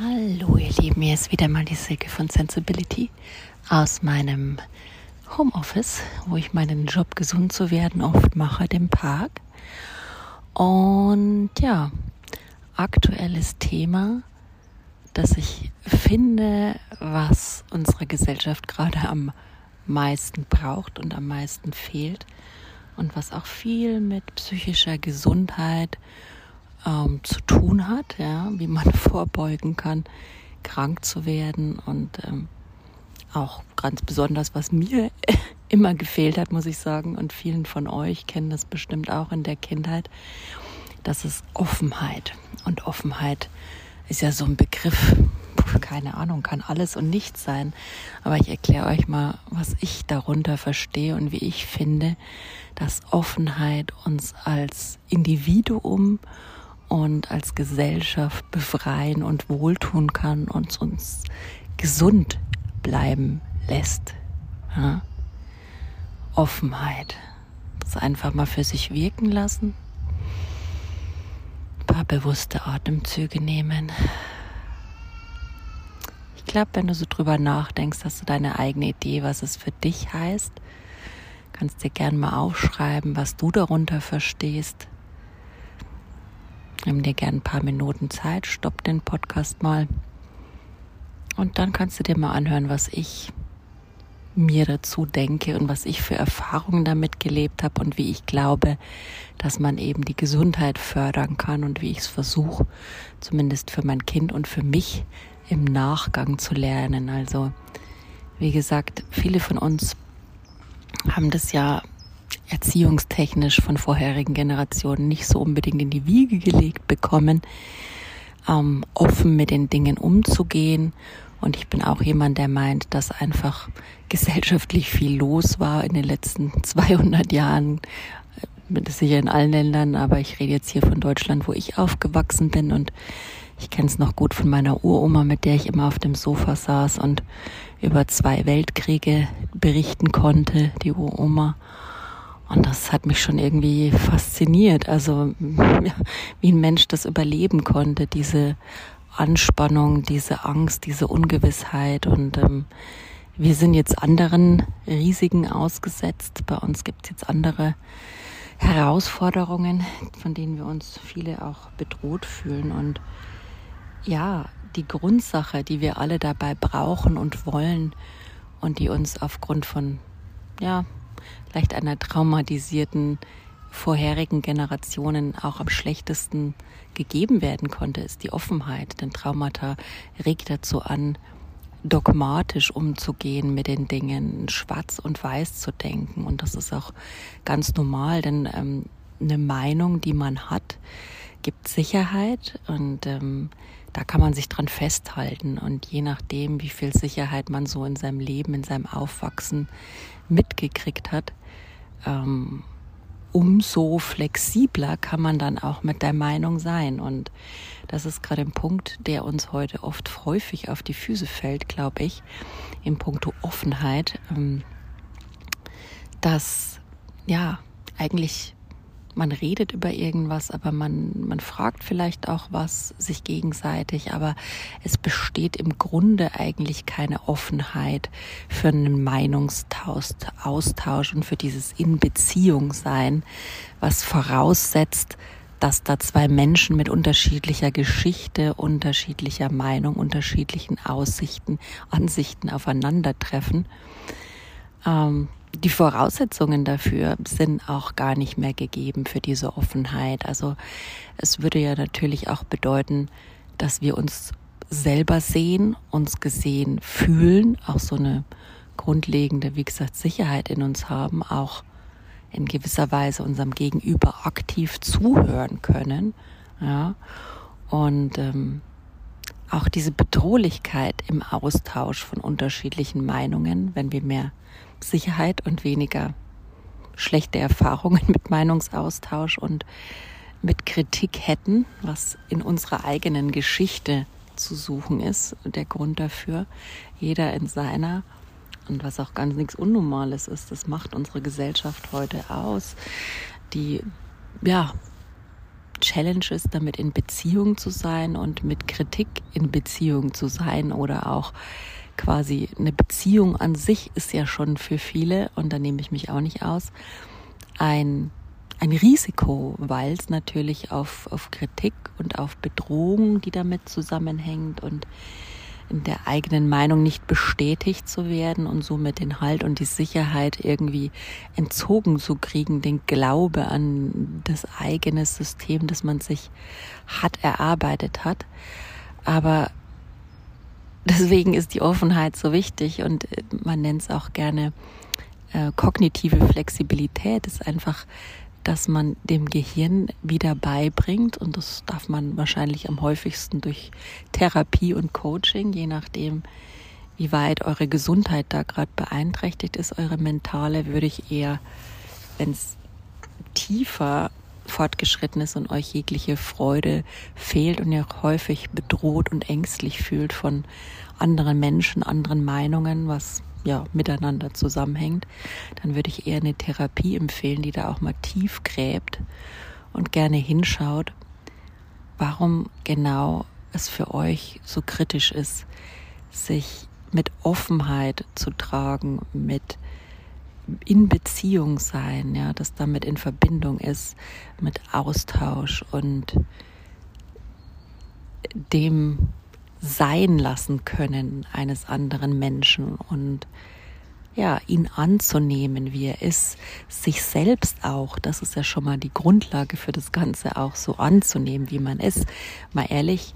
Hallo ihr Lieben, hier ist wieder mal die Silke von Sensibility aus meinem Homeoffice, wo ich meinen Job gesund zu werden oft mache, dem Park. Und ja, aktuelles Thema, das ich finde, was unsere Gesellschaft gerade am meisten braucht und am meisten fehlt und was auch viel mit psychischer Gesundheit ähm, zu tun hat, ja, wie man vorbeugen kann, krank zu werden und ähm, auch ganz besonders, was mir immer gefehlt hat, muss ich sagen, und vielen von euch kennen das bestimmt auch in der Kindheit, das ist Offenheit. Und Offenheit ist ja so ein Begriff, keine Ahnung, kann alles und nichts sein. Aber ich erkläre euch mal, was ich darunter verstehe und wie ich finde, dass Offenheit uns als Individuum und als Gesellschaft befreien und wohltun kann und uns gesund bleiben lässt. Ja? Offenheit. Das einfach mal für sich wirken lassen. Ein paar bewusste Atemzüge nehmen. Ich glaube, wenn du so drüber nachdenkst, hast du deine eigene Idee, was es für dich heißt. Kannst dir gern mal aufschreiben, was du darunter verstehst. Nimm dir gern ein paar Minuten Zeit, stopp den Podcast mal. Und dann kannst du dir mal anhören, was ich mir dazu denke und was ich für Erfahrungen damit gelebt habe und wie ich glaube, dass man eben die Gesundheit fördern kann und wie ich es versuche, zumindest für mein Kind und für mich im Nachgang zu lernen. Also, wie gesagt, viele von uns haben das ja erziehungstechnisch von vorherigen Generationen nicht so unbedingt in die Wiege gelegt bekommen, ähm, offen mit den Dingen umzugehen. Und ich bin auch jemand, der meint, dass einfach gesellschaftlich viel los war in den letzten 200 Jahren. Das äh, sicher in allen Ländern, aber ich rede jetzt hier von Deutschland, wo ich aufgewachsen bin und ich kenne es noch gut von meiner Uroma, mit der ich immer auf dem Sofa saß und über zwei Weltkriege berichten konnte, die Uroma. Und das hat mich schon irgendwie fasziniert. Also wie ein Mensch das überleben konnte, diese Anspannung, diese Angst, diese Ungewissheit. Und ähm, wir sind jetzt anderen Risiken ausgesetzt. Bei uns gibt es jetzt andere Herausforderungen, von denen wir uns viele auch bedroht fühlen. Und ja, die Grundsache, die wir alle dabei brauchen und wollen und die uns aufgrund von ja, vielleicht einer traumatisierten vorherigen Generationen auch am schlechtesten gegeben werden konnte, ist die Offenheit. Denn Traumata regt dazu an, dogmatisch umzugehen mit den Dingen, schwarz und weiß zu denken. Und das ist auch ganz normal, denn ähm, eine Meinung, die man hat, gibt Sicherheit und ähm, da kann man sich dran festhalten. Und je nachdem, wie viel Sicherheit man so in seinem Leben, in seinem Aufwachsen mitgekriegt hat, ähm, umso flexibler kann man dann auch mit der Meinung sein. Und das ist gerade ein Punkt, der uns heute oft häufig auf die Füße fällt, glaube ich, im Punkto Offenheit, ähm, dass ja eigentlich man redet über irgendwas, aber man, man fragt vielleicht auch was sich gegenseitig, aber es besteht im Grunde eigentlich keine Offenheit für einen Meinungsaustausch und für dieses In Beziehung sein, was voraussetzt, dass da zwei Menschen mit unterschiedlicher Geschichte, unterschiedlicher Meinung, unterschiedlichen Aussichten, Ansichten aufeinandertreffen. Ähm, die Voraussetzungen dafür sind auch gar nicht mehr gegeben für diese Offenheit. Also es würde ja natürlich auch bedeuten, dass wir uns selber sehen, uns gesehen fühlen, auch so eine grundlegende, wie gesagt, Sicherheit in uns haben, auch in gewisser Weise unserem Gegenüber aktiv zuhören können, ja, und ähm, auch diese Bedrohlichkeit im Austausch von unterschiedlichen Meinungen, wenn wir mehr Sicherheit und weniger schlechte Erfahrungen mit Meinungsaustausch und mit Kritik hätten, was in unserer eigenen Geschichte zu suchen ist, der Grund dafür, jeder in seiner. Und was auch ganz nichts Unnormales ist, das macht unsere Gesellschaft heute aus, die ja Challenge ist, damit in Beziehung zu sein und mit Kritik in Beziehung zu sein oder auch quasi eine Beziehung an sich ist ja schon für viele, und da nehme ich mich auch nicht aus, ein, ein Risiko, weil es natürlich auf, auf Kritik und auf Bedrohung, die damit zusammenhängt und in der eigenen Meinung nicht bestätigt zu werden und somit den Halt und die Sicherheit irgendwie entzogen zu kriegen, den Glaube an das eigene System, das man sich hat erarbeitet hat. Aber deswegen ist die Offenheit so wichtig und äh, man nennt es auch gerne äh, kognitive Flexibilität, ist einfach dass man dem Gehirn wieder beibringt und das darf man wahrscheinlich am häufigsten durch Therapie und Coaching, je nachdem, wie weit eure Gesundheit da gerade beeinträchtigt ist, eure mentale, würde ich eher, wenn es tiefer fortgeschritten ist und euch jegliche Freude fehlt und ihr auch häufig bedroht und ängstlich fühlt von anderen Menschen, anderen Meinungen, was ja, miteinander zusammenhängt, dann würde ich eher eine Therapie empfehlen, die da auch mal tief gräbt und gerne hinschaut, warum genau es für euch so kritisch ist, sich mit Offenheit zu tragen, mit in Beziehung sein, ja, das damit in Verbindung ist, mit Austausch und dem sein lassen können eines anderen Menschen und ja, ihn anzunehmen, wie er ist, sich selbst auch, das ist ja schon mal die Grundlage für das Ganze, auch so anzunehmen, wie man ist. Mal ehrlich,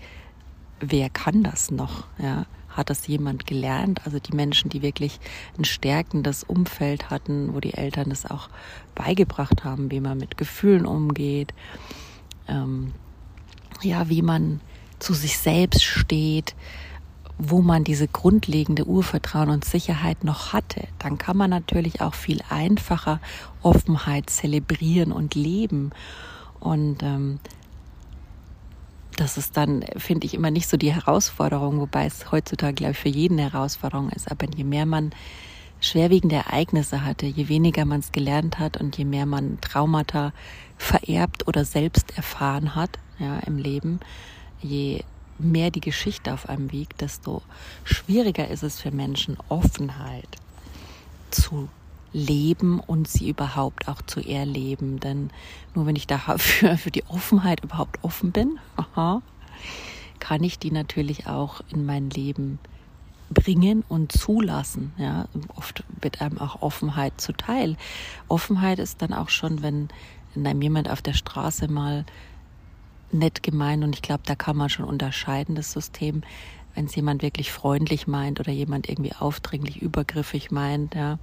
wer kann das noch? Ja, hat das jemand gelernt? Also die Menschen, die wirklich ein stärkendes Umfeld hatten, wo die Eltern das auch beigebracht haben, wie man mit Gefühlen umgeht, ähm, ja, wie man zu sich selbst steht, wo man diese grundlegende Urvertrauen und Sicherheit noch hatte, dann kann man natürlich auch viel einfacher Offenheit zelebrieren und leben. Und ähm, das ist dann, finde ich, immer nicht so die Herausforderung, wobei es heutzutage, glaube ich, für jeden eine Herausforderung ist. Aber je mehr man schwerwiegende Ereignisse hatte, je weniger man es gelernt hat und je mehr man Traumata vererbt oder selbst erfahren hat ja, im Leben, je mehr die Geschichte auf einem wiegt, desto schwieriger ist es für Menschen, Offenheit zu leben und sie überhaupt auch zu erleben. Denn nur wenn ich dafür für die Offenheit überhaupt offen bin, aha, kann ich die natürlich auch in mein Leben bringen und zulassen. Ja, oft wird einem auch Offenheit zuteil. Offenheit ist dann auch schon, wenn einem jemand auf der Straße mal nett gemeint und ich glaube, da kann man schon unterscheiden, das System, wenn es jemand wirklich freundlich meint oder jemand irgendwie aufdringlich, übergriffig meint, ja.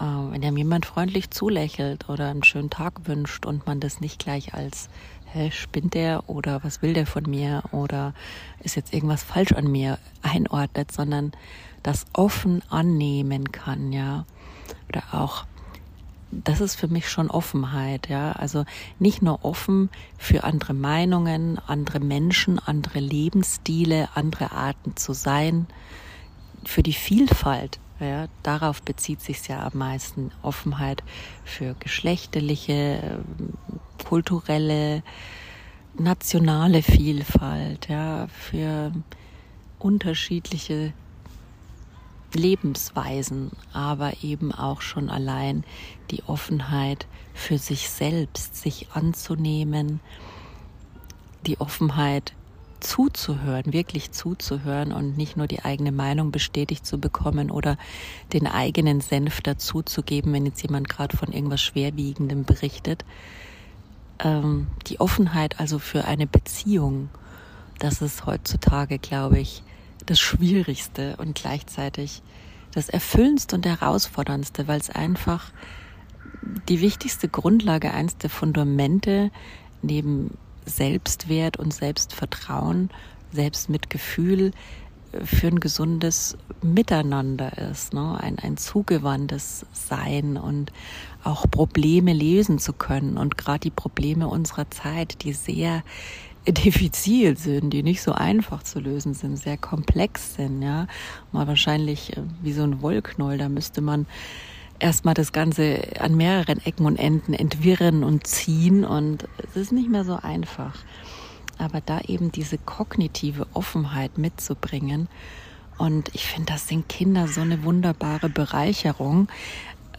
Äh, wenn einem jemand freundlich zulächelt oder einen schönen Tag wünscht und man das nicht gleich als hä, spinnt der oder was will der von mir oder ist jetzt irgendwas falsch an mir einordnet, sondern das offen annehmen kann, ja. Oder auch das ist für mich schon Offenheit, ja. Also nicht nur offen für andere Meinungen, andere Menschen, andere Lebensstile, andere Arten zu sein, für die Vielfalt, ja. Darauf bezieht sich ja am meisten Offenheit für geschlechtliche, kulturelle, nationale Vielfalt, ja, für unterschiedliche Lebensweisen, aber eben auch schon allein die Offenheit für sich selbst, sich anzunehmen, die Offenheit zuzuhören, wirklich zuzuhören und nicht nur die eigene Meinung bestätigt zu bekommen oder den eigenen Senf dazuzugeben, wenn jetzt jemand gerade von irgendwas Schwerwiegendem berichtet. Ähm, die Offenheit also für eine Beziehung, das ist heutzutage, glaube ich, das Schwierigste und gleichzeitig das Erfüllendste und Herausforderndste, weil es einfach die wichtigste Grundlage, eins der Fundamente neben Selbstwert und Selbstvertrauen, Selbstmitgefühl für ein gesundes Miteinander ist, ne? ein, ein zugewandtes Sein und auch Probleme lesen zu können. Und gerade die Probleme unserer Zeit, die sehr diffizil sind, die nicht so einfach zu lösen sind, sehr komplex sind, ja. Mal wahrscheinlich äh, wie so ein Wollknoll, da müsste man erstmal das Ganze an mehreren Ecken und Enden entwirren und ziehen und es ist nicht mehr so einfach. Aber da eben diese kognitive Offenheit mitzubringen und ich finde, das sind Kinder so eine wunderbare Bereicherung,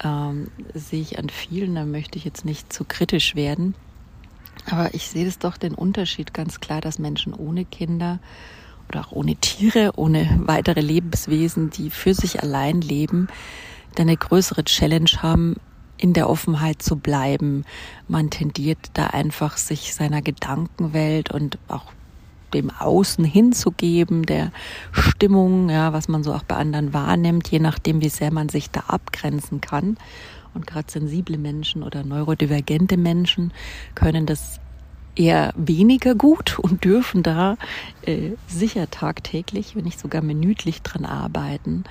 ähm, sehe ich an vielen, da möchte ich jetzt nicht zu kritisch werden. Aber ich sehe es doch den Unterschied ganz klar, dass Menschen ohne Kinder oder auch ohne Tiere, ohne weitere Lebenswesen, die für sich allein leben, eine größere Challenge haben, in der Offenheit zu bleiben. Man tendiert da einfach sich seiner Gedankenwelt und auch dem Außen hinzugeben, der Stimmung, ja, was man so auch bei anderen wahrnimmt, je nachdem, wie sehr man sich da abgrenzen kann. Und gerade sensible Menschen oder neurodivergente Menschen können das eher weniger gut und dürfen da äh, sicher tagtäglich, wenn nicht sogar minütlich dran arbeiten,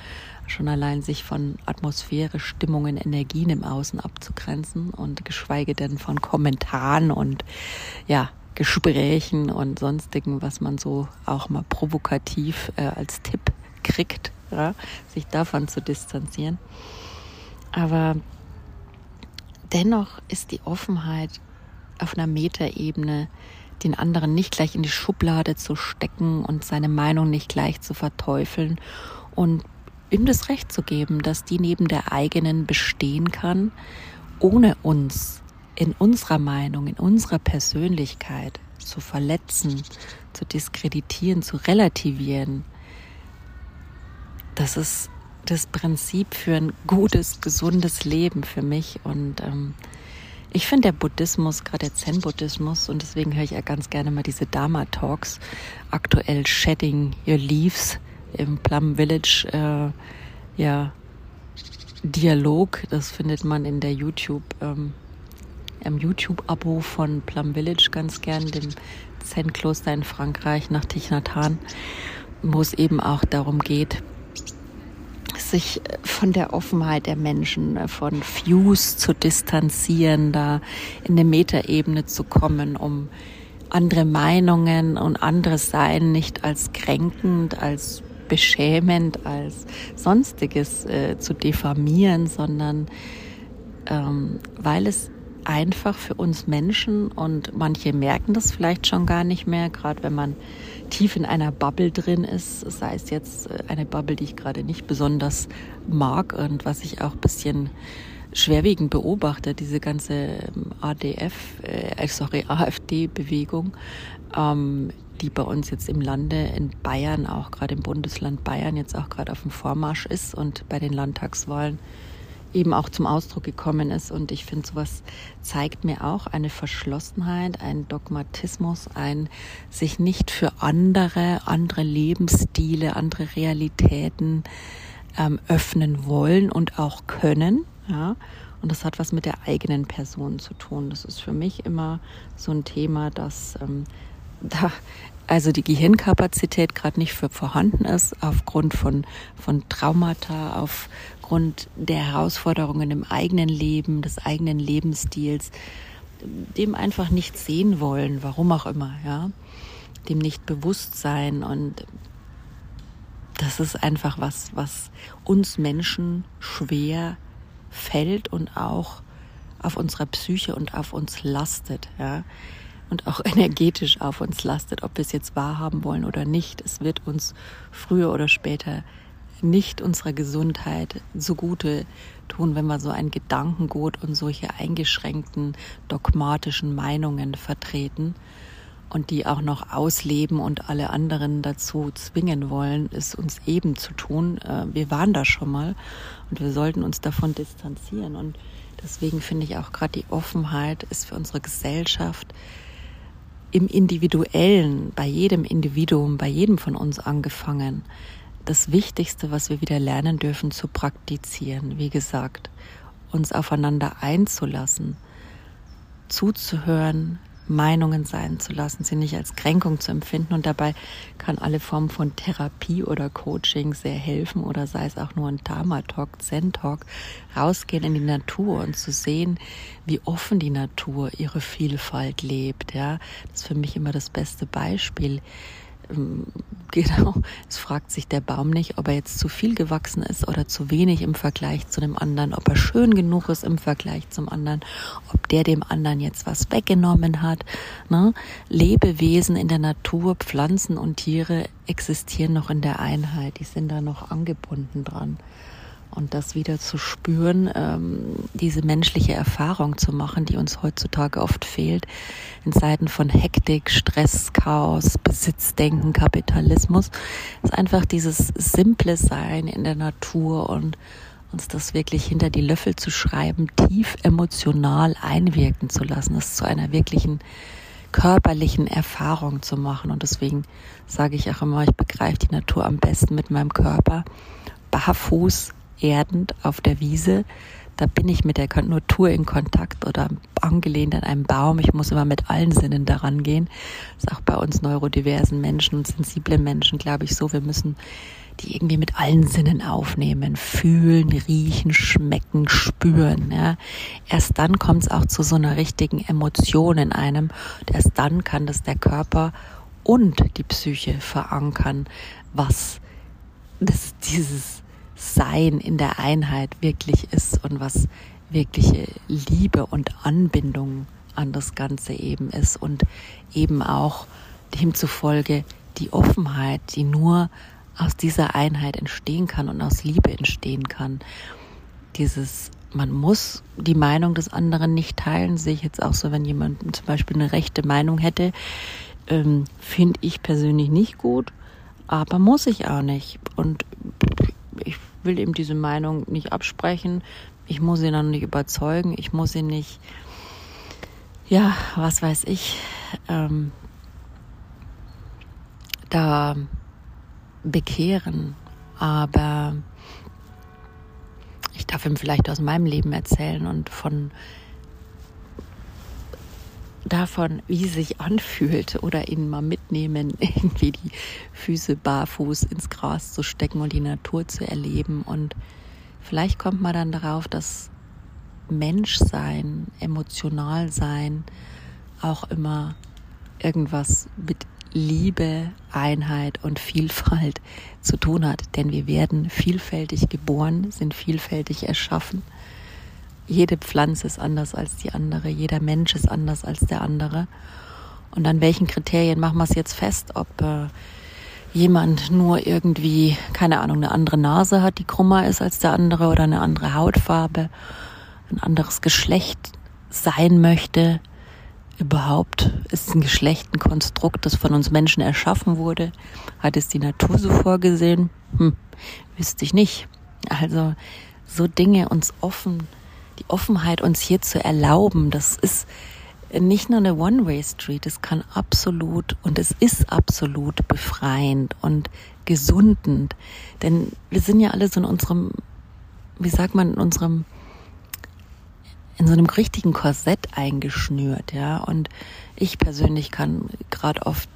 schon allein sich von Atmosphäre, Stimmungen, Energien im Außen abzugrenzen und geschweige denn von Kommentaren und ja, Gesprächen und sonstigen, was man so auch mal provokativ äh, als Tipp kriegt, ja, sich davon zu distanzieren. Aber dennoch ist die Offenheit auf einer Metaebene, den anderen nicht gleich in die Schublade zu stecken und seine Meinung nicht gleich zu verteufeln und ihm das Recht zu geben, dass die neben der eigenen bestehen kann, ohne uns in unserer Meinung, in unserer Persönlichkeit zu verletzen, zu diskreditieren, zu relativieren. Das ist das Prinzip für ein gutes, gesundes Leben für mich. Und ähm, ich finde der Buddhismus, gerade der Zen-Buddhismus, und deswegen höre ich ja ganz gerne mal diese Dharma-Talks, aktuell Shedding Your Leaves im Plum Village, äh, ja, Dialog, das findet man in der YouTube, ähm, im YouTube-Abo von Plum Village ganz gern, dem Zen-Kloster in Frankreich nach Hanh, wo es eben auch darum geht, sich von der Offenheit der Menschen, von Fuse zu distanzieren, da in eine Metaebene zu kommen, um andere Meinungen und anderes Sein nicht als kränkend, als beschämend, als sonstiges äh, zu diffamieren, sondern ähm, weil es einfach für uns Menschen und manche merken das vielleicht schon gar nicht mehr, gerade wenn man tief in einer Bubble drin ist, sei es jetzt äh, eine Bubble, die ich gerade nicht besonders mag und was ich auch ein bisschen schwerwiegend beobachte, diese ganze ähm, ADF, äh, sorry, AfD-Bewegung, ähm, die bei uns jetzt im Lande in Bayern, auch gerade im Bundesland Bayern, jetzt auch gerade auf dem Vormarsch ist und bei den Landtagswahlen eben auch zum Ausdruck gekommen ist. Und ich finde, sowas zeigt mir auch eine Verschlossenheit, ein Dogmatismus, ein sich nicht für andere, andere Lebensstile, andere Realitäten ähm, öffnen wollen und auch können. Ja. Und das hat was mit der eigenen Person zu tun. Das ist für mich immer so ein Thema, dass ähm, da also die Gehirnkapazität gerade nicht für vorhanden ist, aufgrund von, von Traumata, aufgrund der Herausforderungen im eigenen Leben, des eigenen Lebensstils, dem einfach nicht sehen wollen, warum auch immer, ja, dem nicht bewusst sein und das ist einfach was, was uns Menschen schwer fällt und auch auf unserer Psyche und auf uns lastet, ja und auch energetisch auf uns lastet, ob wir es jetzt wahrhaben wollen oder nicht. Es wird uns früher oder später nicht unserer Gesundheit zugute tun, wenn wir so ein Gedankengut und solche eingeschränkten dogmatischen Meinungen vertreten und die auch noch ausleben und alle anderen dazu zwingen wollen, es uns eben zu tun. Äh, wir waren da schon mal und wir sollten uns davon distanzieren. Und deswegen finde ich auch gerade die Offenheit ist für unsere Gesellschaft im Individuellen, bei jedem Individuum, bei jedem von uns angefangen, das Wichtigste, was wir wieder lernen dürfen, zu praktizieren. Wie gesagt, uns aufeinander einzulassen, zuzuhören, Meinungen sein zu lassen, sie nicht als Kränkung zu empfinden. Und dabei kann alle Formen von Therapie oder Coaching sehr helfen oder sei es auch nur ein Dharma-Talk, Zen-Talk, rausgehen in die Natur und zu sehen, wie offen die Natur ihre Vielfalt lebt. Ja, das ist für mich immer das beste Beispiel. Ähm, genau, es fragt sich der Baum nicht, ob er jetzt zu viel gewachsen ist oder zu wenig im Vergleich zu dem anderen, ob er schön genug ist im Vergleich zum anderen, ob der dem anderen jetzt was weggenommen hat. Ne? Lebewesen in der Natur, Pflanzen und Tiere existieren noch in der Einheit, die sind da noch angebunden dran und das wieder zu spüren, ähm, diese menschliche Erfahrung zu machen, die uns heutzutage oft fehlt, in Zeiten von Hektik, Stress, Chaos, Besitzdenken, Kapitalismus, ist einfach dieses simple Sein in der Natur und uns das wirklich hinter die Löffel zu schreiben, tief emotional einwirken zu lassen, das zu einer wirklichen körperlichen Erfahrung zu machen. Und deswegen sage ich auch immer, ich begreife die Natur am besten mit meinem Körper, barfuß, erdend auf der Wiese. Da bin ich mit der Natur in Kontakt oder angelehnt an einem Baum. Ich muss immer mit allen Sinnen daran gehen. Das ist auch bei uns neurodiversen Menschen und sensiblen Menschen, glaube ich, so. Wir müssen die irgendwie mit allen Sinnen aufnehmen, fühlen, riechen, schmecken, spüren. Ja. Erst dann kommt es auch zu so einer richtigen Emotion in einem. Und erst dann kann das der Körper und die Psyche verankern, was das, dieses sein in der Einheit wirklich ist und was wirkliche Liebe und Anbindung an das Ganze eben ist und eben auch demzufolge die Offenheit, die nur aus dieser Einheit entstehen kann und aus Liebe entstehen kann. Dieses, man muss die Meinung des anderen nicht teilen, sehe ich jetzt auch so, wenn jemand zum Beispiel eine rechte Meinung hätte, ähm, finde ich persönlich nicht gut, aber muss ich auch nicht. Und ich will ihm diese Meinung nicht absprechen. Ich muss ihn dann nicht überzeugen. Ich muss ihn nicht, ja, was weiß ich, ähm, da bekehren. Aber ich darf ihm vielleicht aus meinem Leben erzählen und von davon, wie es sich anfühlt oder ihn mal mitnehmen, irgendwie die Füße barfuß ins Gras zu stecken und die Natur zu erleben. Und vielleicht kommt man dann darauf, dass Menschsein, emotional sein auch immer irgendwas mit Liebe, Einheit und Vielfalt zu tun hat. Denn wir werden vielfältig geboren, sind vielfältig erschaffen jede Pflanze ist anders als die andere, jeder Mensch ist anders als der andere. Und an welchen Kriterien machen wir es jetzt fest, ob äh, jemand nur irgendwie, keine Ahnung, eine andere Nase hat, die krummer ist als der andere oder eine andere Hautfarbe, ein anderes Geschlecht sein möchte. Überhaupt ist ein Geschlecht ein Konstrukt, das von uns Menschen erschaffen wurde. Hat es die Natur so vorgesehen? Hm, wüsste ich nicht. Also so Dinge uns offen Offenheit uns hier zu erlauben, das ist nicht nur eine One-Way-Street, es kann absolut und es ist absolut befreiend und gesundend. Denn wir sind ja alle so in unserem, wie sagt man, in unserem, in so einem richtigen Korsett eingeschnürt, ja. Und ich persönlich kann gerade oft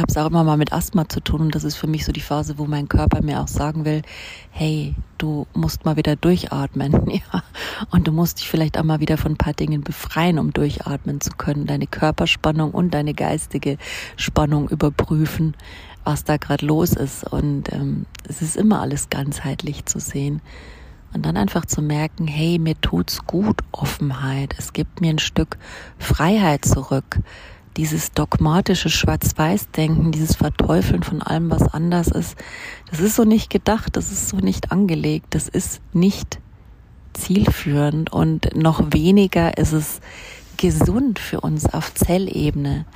habe es auch immer mal mit Asthma zu tun und das ist für mich so die Phase, wo mein Körper mir auch sagen will, hey, du musst mal wieder durchatmen, ja. Und du musst dich vielleicht auch mal wieder von ein paar Dingen befreien, um durchatmen zu können, deine Körperspannung und deine geistige Spannung überprüfen, was da gerade los ist. Und ähm, es ist immer alles ganzheitlich zu sehen. Und dann einfach zu merken, hey, mir tut's gut, Offenheit. Es gibt mir ein Stück Freiheit zurück dieses dogmatische Schwarz-Weiß-Denken, dieses Verteufeln von allem, was anders ist, das ist so nicht gedacht, das ist so nicht angelegt, das ist nicht zielführend und noch weniger ist es gesund für uns auf Zellebene,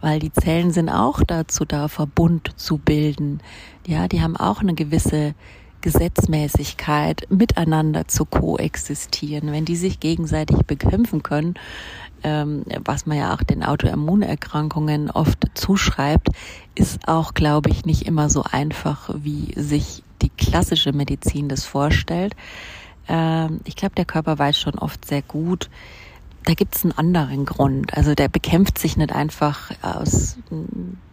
weil die Zellen sind auch dazu da, Verbund zu bilden. Ja, die haben auch eine gewisse Gesetzmäßigkeit, miteinander zu koexistieren. Wenn die sich gegenseitig bekämpfen können, ähm, was man ja auch den Autoimmunerkrankungen oft zuschreibt, ist auch, glaube ich, nicht immer so einfach, wie sich die klassische Medizin das vorstellt. Ähm, ich glaube, der Körper weiß schon oft sehr gut, da gibt es einen anderen Grund. Also der bekämpft sich nicht einfach aus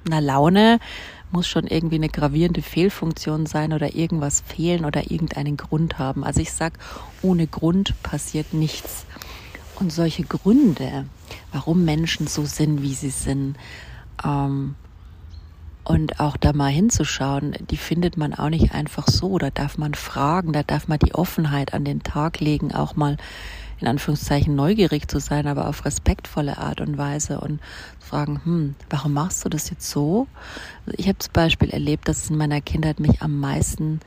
einer Laune, muss schon irgendwie eine gravierende Fehlfunktion sein oder irgendwas fehlen oder irgendeinen Grund haben. Also ich sag, ohne Grund passiert nichts. Und solche Gründe, warum Menschen so sind, wie sie sind, ähm, Und auch da mal hinzuschauen, die findet man auch nicht einfach so. Da darf man fragen, da darf man die Offenheit an den Tag legen, auch mal in Anführungszeichen neugierig zu sein, aber auf respektvolle Art und Weise und fragen, hm, warum machst du das jetzt so? Ich habe zum Beispiel erlebt, dass in meiner Kindheit mich am meisten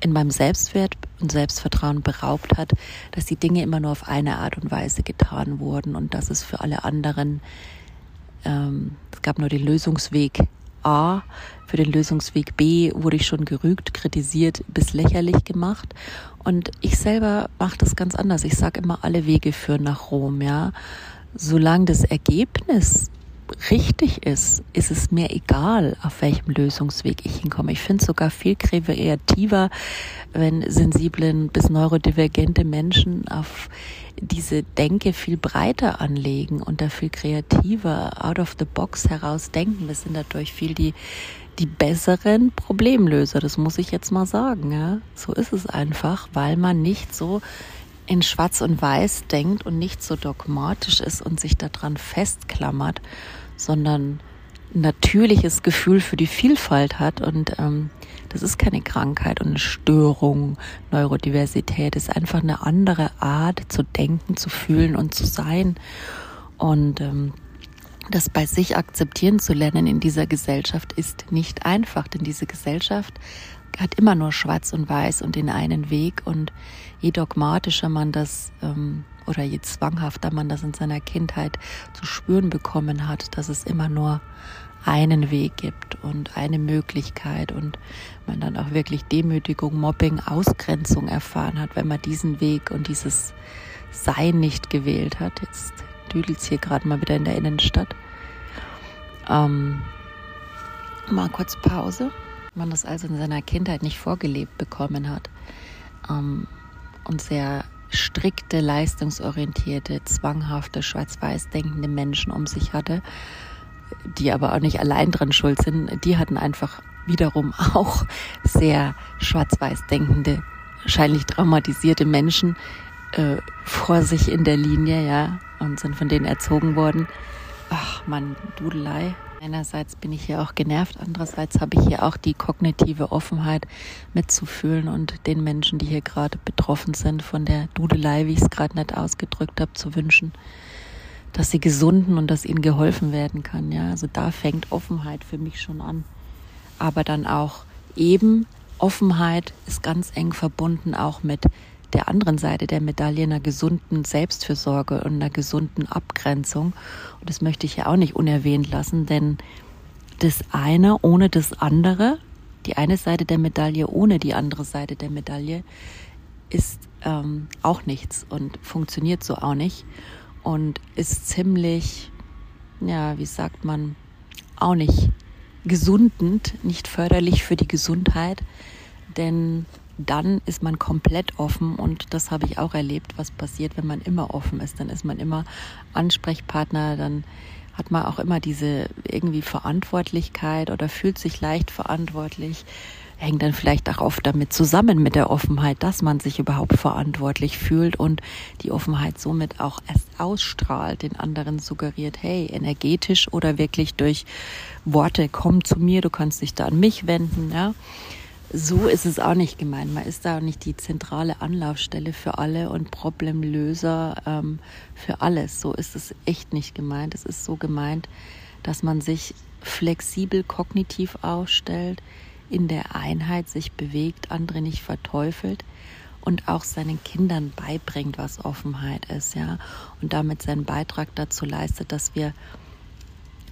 in meinem Selbstwert und Selbstvertrauen beraubt hat, dass die Dinge immer nur auf eine Art und Weise getan wurden und dass es für alle anderen, ähm, es gab nur den Lösungsweg A, für den Lösungsweg B wurde ich schon gerügt, kritisiert, bis lächerlich gemacht. Und ich selber mache das ganz anders. Ich sage immer, alle Wege führen nach Rom, ja. Solange das Ergebnis richtig ist, ist es mir egal, auf welchem Lösungsweg ich hinkomme. Ich finde es sogar viel kreativer, wenn sensiblen bis neurodivergente Menschen auf diese Denke viel breiter anlegen und da viel kreativer out of the box heraus denken. Wir sind dadurch viel die die besseren Problemlöser, das muss ich jetzt mal sagen, ja. So ist es einfach, weil man nicht so in Schwarz und Weiß denkt und nicht so dogmatisch ist und sich daran festklammert, sondern natürliches Gefühl für die Vielfalt hat und ähm, das ist keine Krankheit und eine Störung. Neurodiversität ist einfach eine andere Art zu denken, zu fühlen und zu sein. Und ähm, das bei sich akzeptieren zu lernen in dieser Gesellschaft ist nicht einfach, denn diese Gesellschaft hat immer nur Schwarz und Weiß und den einen Weg und je dogmatischer man das ähm, oder je zwanghafter man das in seiner Kindheit zu spüren bekommen hat, dass es immer nur einen Weg gibt und eine Möglichkeit und man dann auch wirklich Demütigung, Mobbing, Ausgrenzung erfahren hat, wenn man diesen Weg und dieses Sein nicht gewählt hat. Jetzt düdelt's hier gerade mal wieder in der Innenstadt. Ähm, mal kurz Pause. Man das also in seiner Kindheit nicht vorgelebt bekommen hat ähm, und sehr strikte, leistungsorientierte, zwanghafte, schwarz-weiß denkende Menschen um sich hatte, die aber auch nicht allein dran schuld sind, die hatten einfach wiederum auch sehr schwarz-weiß denkende, wahrscheinlich traumatisierte Menschen äh, vor sich in der Linie, ja, und sind von denen erzogen worden. Ach man, Dudelei. Einerseits bin ich hier auch genervt, andererseits habe ich hier auch die kognitive Offenheit mitzufühlen und den Menschen, die hier gerade betroffen sind von der Dudelei, wie ich es gerade nicht ausgedrückt habe, zu wünschen, dass sie gesunden und dass ihnen geholfen werden kann. Ja, also da fängt Offenheit für mich schon an. Aber dann auch eben Offenheit ist ganz eng verbunden auch mit der anderen Seite der Medaille einer gesunden Selbstfürsorge und einer gesunden Abgrenzung. Und das möchte ich ja auch nicht unerwähnt lassen, denn das eine ohne das andere, die eine Seite der Medaille ohne die andere Seite der Medaille, ist ähm, auch nichts und funktioniert so auch nicht und ist ziemlich, ja, wie sagt man, auch nicht gesundend, nicht förderlich für die Gesundheit, denn dann ist man komplett offen und das habe ich auch erlebt, was passiert, wenn man immer offen ist. Dann ist man immer Ansprechpartner, dann hat man auch immer diese irgendwie Verantwortlichkeit oder fühlt sich leicht verantwortlich. Hängt dann vielleicht auch oft damit zusammen mit der Offenheit, dass man sich überhaupt verantwortlich fühlt und die Offenheit somit auch erst ausstrahlt, den anderen suggeriert, hey, energetisch oder wirklich durch Worte, komm zu mir, du kannst dich da an mich wenden, ja so ist es auch nicht gemeint. Man ist da auch nicht die zentrale Anlaufstelle für alle und Problemlöser ähm, für alles. So ist es echt nicht gemeint. Es ist so gemeint, dass man sich flexibel kognitiv aufstellt, in der Einheit sich bewegt, andere nicht verteufelt und auch seinen Kindern beibringt, was Offenheit ist, ja, und damit seinen Beitrag dazu leistet, dass wir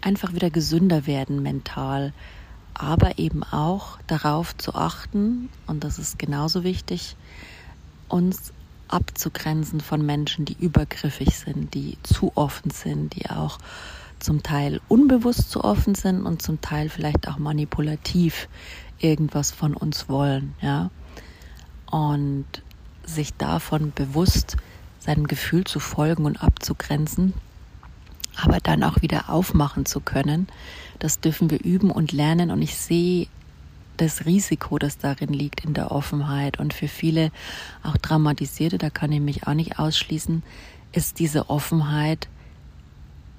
einfach wieder gesünder werden mental, aber eben auch darauf zu achten, und das ist genauso wichtig, uns abzugrenzen von Menschen, die übergriffig sind, die zu offen sind, die auch zum Teil unbewusst zu offen sind und zum Teil vielleicht auch manipulativ irgendwas von uns wollen, ja. Und sich davon bewusst seinem Gefühl zu folgen und abzugrenzen, aber dann auch wieder aufmachen zu können, das dürfen wir üben und lernen. Und ich sehe das Risiko, das darin liegt, in der Offenheit. Und für viele auch Dramatisierte, da kann ich mich auch nicht ausschließen, ist diese Offenheit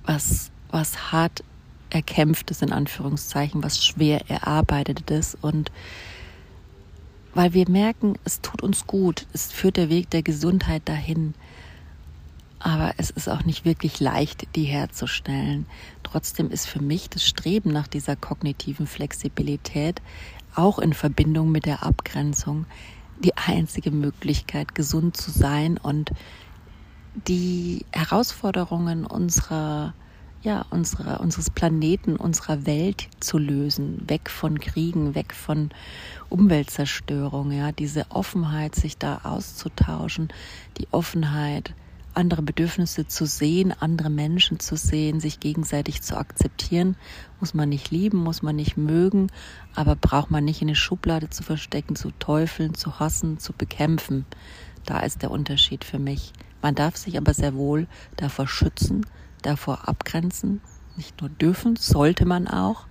was, was hart erkämpftes in Anführungszeichen, was schwer erarbeitetes und weil wir merken, es tut uns gut, es führt der Weg der Gesundheit dahin. Aber es ist auch nicht wirklich leicht, die herzustellen. Trotzdem ist für mich das Streben nach dieser kognitiven Flexibilität auch in Verbindung mit der Abgrenzung die einzige Möglichkeit, gesund zu sein und die Herausforderungen unserer ja, unserer, unseres Planeten, unserer Welt zu lösen, weg von Kriegen, weg von Umweltzerstörung, ja, diese Offenheit, sich da auszutauschen, die Offenheit, andere Bedürfnisse zu sehen, andere Menschen zu sehen, sich gegenseitig zu akzeptieren, muss man nicht lieben, muss man nicht mögen, aber braucht man nicht in eine Schublade zu verstecken, zu teufeln, zu hassen, zu bekämpfen. Da ist der Unterschied für mich. Man darf sich aber sehr wohl davor schützen, davor abgrenzen. Nicht nur dürfen, sollte man auch.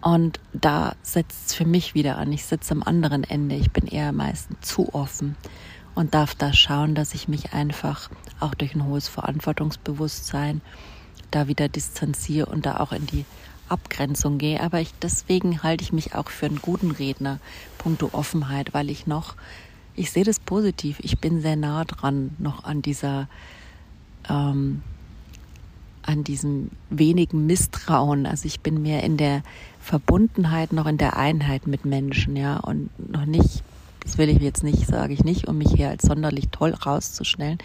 Und da setzt es für mich wieder an. Ich sitze am anderen Ende. Ich bin eher meistens zu offen und darf da schauen, dass ich mich einfach auch durch ein hohes Verantwortungsbewusstsein da wieder distanziere und da auch in die Abgrenzung gehe. Aber ich, deswegen halte ich mich auch für einen guten Redner, puncto Offenheit, weil ich noch, ich sehe das positiv. Ich bin sehr nah dran noch an dieser ähm, an diesem wenigen Misstrauen. Also ich bin mehr in der Verbundenheit, noch in der Einheit mit Menschen, ja, und noch nicht, das will ich jetzt nicht, sage ich nicht, um mich hier als sonderlich toll rauszustellen.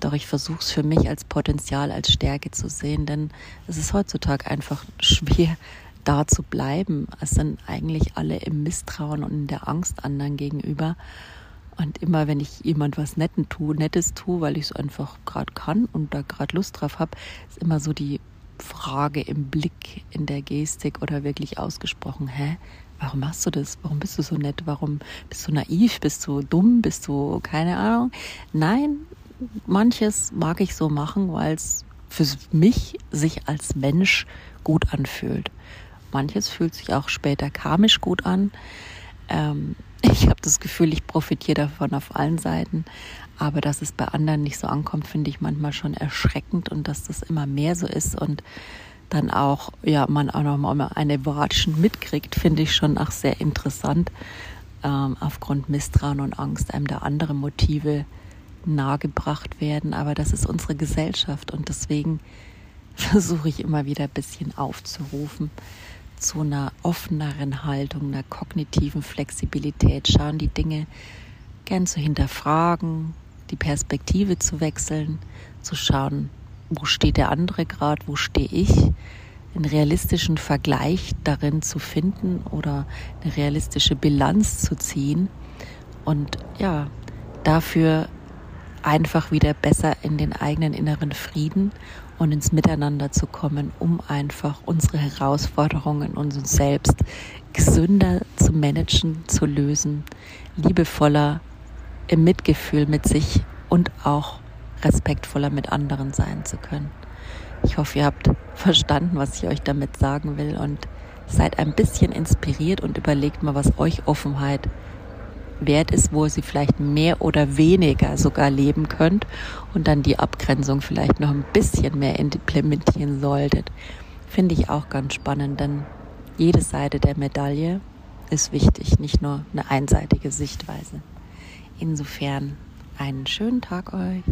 Doch ich versuche es für mich als Potenzial, als Stärke zu sehen, denn es ist heutzutage einfach schwer, da zu bleiben. Es sind eigentlich alle im Misstrauen und in der Angst anderen gegenüber. Und immer wenn ich jemand was Netten tue, Nettes tue, weil ich es einfach gerade kann und da gerade Lust drauf habe, ist immer so die Frage im Blick, in der Gestik oder wirklich ausgesprochen, hä? Warum machst du das? Warum bist du so nett? Warum bist du naiv? Bist du dumm? Bist du keine Ahnung? Nein, manches mag ich so machen, weil es für mich sich als Mensch gut anfühlt. Manches fühlt sich auch später karmisch gut an. Ähm, ich habe das Gefühl, ich profitiere davon auf allen Seiten. Aber dass es bei anderen nicht so ankommt, finde ich manchmal schon erschreckend und dass das immer mehr so ist und dann auch, ja, man auch noch mal eine Watschen mitkriegt, finde ich schon auch sehr interessant. Ähm, aufgrund Misstrauen und Angst einem da andere Motive nahegebracht werden. Aber das ist unsere Gesellschaft und deswegen versuche ich immer wieder ein bisschen aufzurufen zu einer offeneren Haltung, einer kognitiven Flexibilität, schauen die Dinge gern zu hinterfragen, die Perspektive zu wechseln, zu schauen, wo steht der andere gerade, wo stehe ich, einen realistischen Vergleich darin zu finden oder eine realistische Bilanz zu ziehen und ja, dafür einfach wieder besser in den eigenen inneren Frieden und ins Miteinander zu kommen, um einfach unsere Herausforderungen uns selbst gesünder zu managen, zu lösen, liebevoller im Mitgefühl mit sich und auch respektvoller mit anderen sein zu können. Ich hoffe, ihr habt verstanden, was ich euch damit sagen will und seid ein bisschen inspiriert und überlegt mal, was euch Offenheit wert ist, wo ihr sie vielleicht mehr oder weniger sogar leben könnt und dann die Abgrenzung vielleicht noch ein bisschen mehr implementieren solltet. Finde ich auch ganz spannend, denn jede Seite der Medaille ist wichtig, nicht nur eine einseitige Sichtweise. Insofern einen schönen Tag euch.